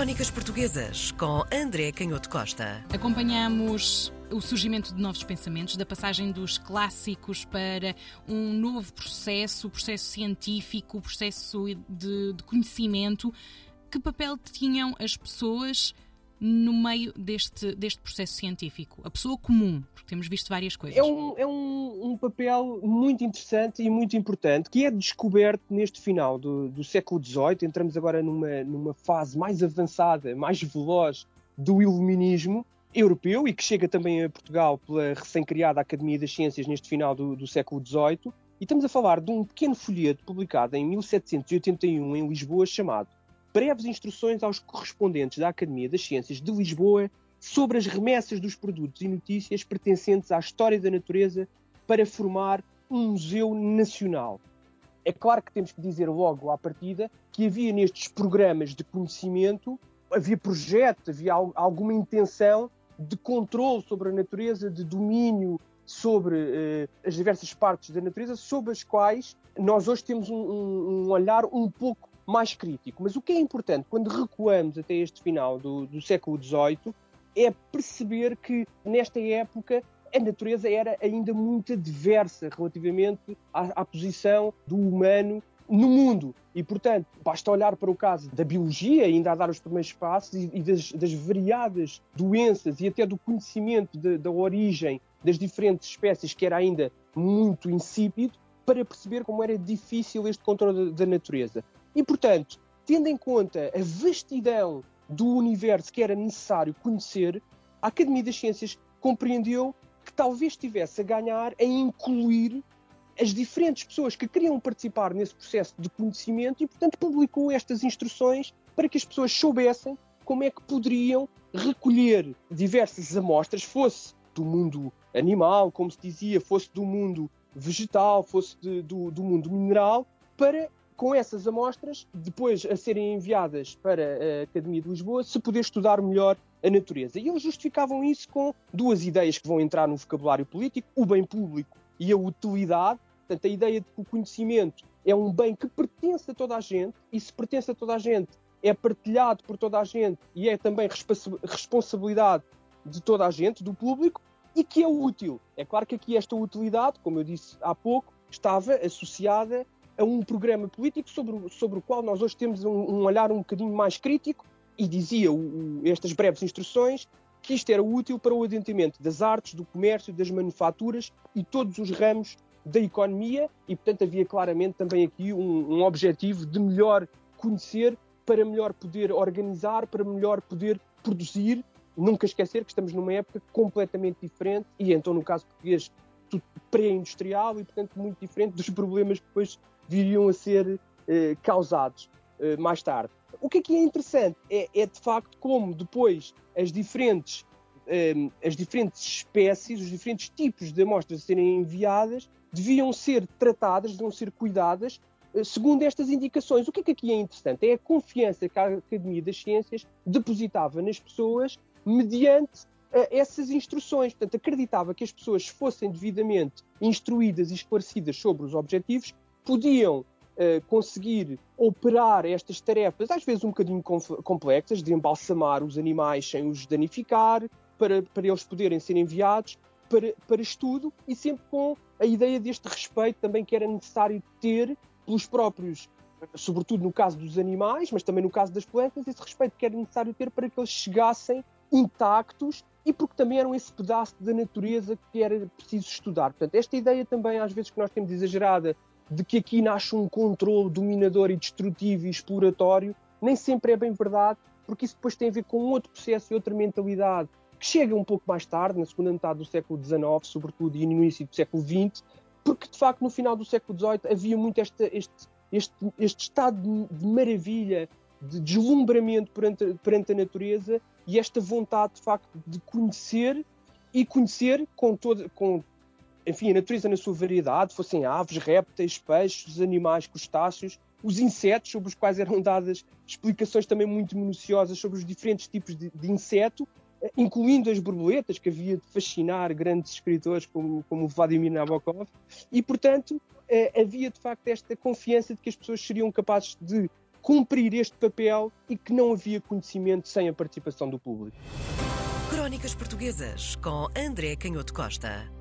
Crónicas Portuguesas com André Canhoto Costa. Acompanhamos o surgimento de novos pensamentos, da passagem dos clássicos para um novo processo, o processo científico, o processo de, de conhecimento. Que papel tinham as pessoas no meio deste, deste processo científico? A pessoa comum, porque temos visto várias coisas. É um, é um, um papel muito interessante e muito importante que é descoberto neste final do, do século XVIII. Entramos agora numa, numa fase mais avançada, mais veloz do iluminismo europeu e que chega também a Portugal pela recém-criada Academia das Ciências neste final do, do século XVIII. E estamos a falar de um pequeno folheto publicado em 1781 em Lisboa chamado breves instruções aos correspondentes da Academia das Ciências de Lisboa sobre as remessas dos produtos e notícias pertencentes à história da natureza para formar um museu nacional. É claro que temos que dizer logo à partida que havia nestes programas de conhecimento, havia projeto, havia alguma intenção de controle sobre a natureza, de domínio sobre uh, as diversas partes da natureza, sobre as quais nós hoje temos um, um, um olhar um pouco mais crítico. Mas o que é importante quando recuamos até este final do, do século XVIII é perceber que nesta época a natureza era ainda muito adversa relativamente à, à, posição do humano no mundo. E, portanto, basta olhar para o caso da biologia, ainda a dar os primeiros passos, e, e das, das, variadas doenças e até do conhecimento de, da origem das diferentes espécies, que era ainda muito insípido, para perceber como era difícil este controle da, natureza. E, portanto, tendo em conta a vastidão do universo que era necessário conhecer, a Academia das Ciências compreendeu que talvez estivesse a ganhar em incluir as diferentes pessoas que queriam participar nesse processo de conhecimento e, portanto, publicou estas instruções para que as pessoas soubessem como é que poderiam recolher diversas amostras, fosse do mundo animal, como se dizia, fosse do mundo vegetal, fosse de, do, do mundo mineral, para com essas amostras, depois a serem enviadas para a Academia de Lisboa, se poder estudar melhor a natureza. E eles justificavam isso com duas ideias que vão entrar no vocabulário político: o bem público e a utilidade. Portanto, a ideia de que o conhecimento é um bem que pertence a toda a gente, e se pertence a toda a gente, é partilhado por toda a gente e é também responsabilidade de toda a gente, do público, e que é útil. É claro que aqui esta utilidade, como eu disse há pouco, estava associada a um programa político sobre, sobre o qual nós hoje temos um, um olhar um bocadinho mais crítico e dizia o, o, estas breves instruções que isto era útil para o adiantamento das artes, do comércio, das manufaturas e todos os ramos da economia e, portanto, havia claramente também aqui um, um objetivo de melhor conhecer para melhor poder organizar, para melhor poder produzir. Nunca esquecer que estamos numa época completamente diferente e, então, no caso português, pré-industrial e, portanto, muito diferente dos problemas que depois viriam a ser eh, causados eh, mais tarde. O que aqui é interessante é, é de facto como depois as diferentes, eh, as diferentes espécies, os diferentes tipos de amostras a serem enviadas deviam ser tratadas, deviam ser cuidadas segundo estas indicações. O que é que aqui é interessante? É a confiança que a Academia das Ciências depositava nas pessoas mediante uh, essas instruções. Portanto, acreditava que as pessoas fossem devidamente instruídas e esclarecidas sobre os objetivos podiam uh, conseguir operar estas tarefas, às vezes um bocadinho complexas, de embalsamar os animais sem os danificar, para, para eles poderem ser enviados para, para estudo e sempre com a ideia deste respeito também que era necessário ter pelos próprios, sobretudo no caso dos animais, mas também no caso das plantas, esse respeito que era necessário ter para que eles chegassem intactos e porque também eram esse pedaço da natureza que era preciso estudar. Portanto, esta ideia também, às vezes, que nós temos exagerada de que aqui nasce um controle dominador e destrutivo e exploratório, nem sempre é bem verdade, porque isso depois tem a ver com outro processo e outra mentalidade que chega um pouco mais tarde, na segunda metade do século XIX, sobretudo, e no início do século XX, porque de facto no final do século XVIII havia muito este, este, este, estado de, de, maravilha, de deslumbramento perante, perante a natureza e esta vontade de facto de conhecer e conhecer com, todo, com enfim, a natureza na sua variedade, fossem aves, répteis, peixes, animais, crustáceos, os insetos, sobre os quais eram dadas explicações também muito minuciosas sobre os diferentes tipos de, de inseto, eh, incluindo as borboletas, que havia de fascinar grandes escritores como, como Vladimir Nabokov, e, portanto, eh, havia de facto esta confiança de que as pessoas seriam capazes de cumprir este papel e que não havia conhecimento sem a participação do público. Crónicas Portuguesas com André Canhoto Costa.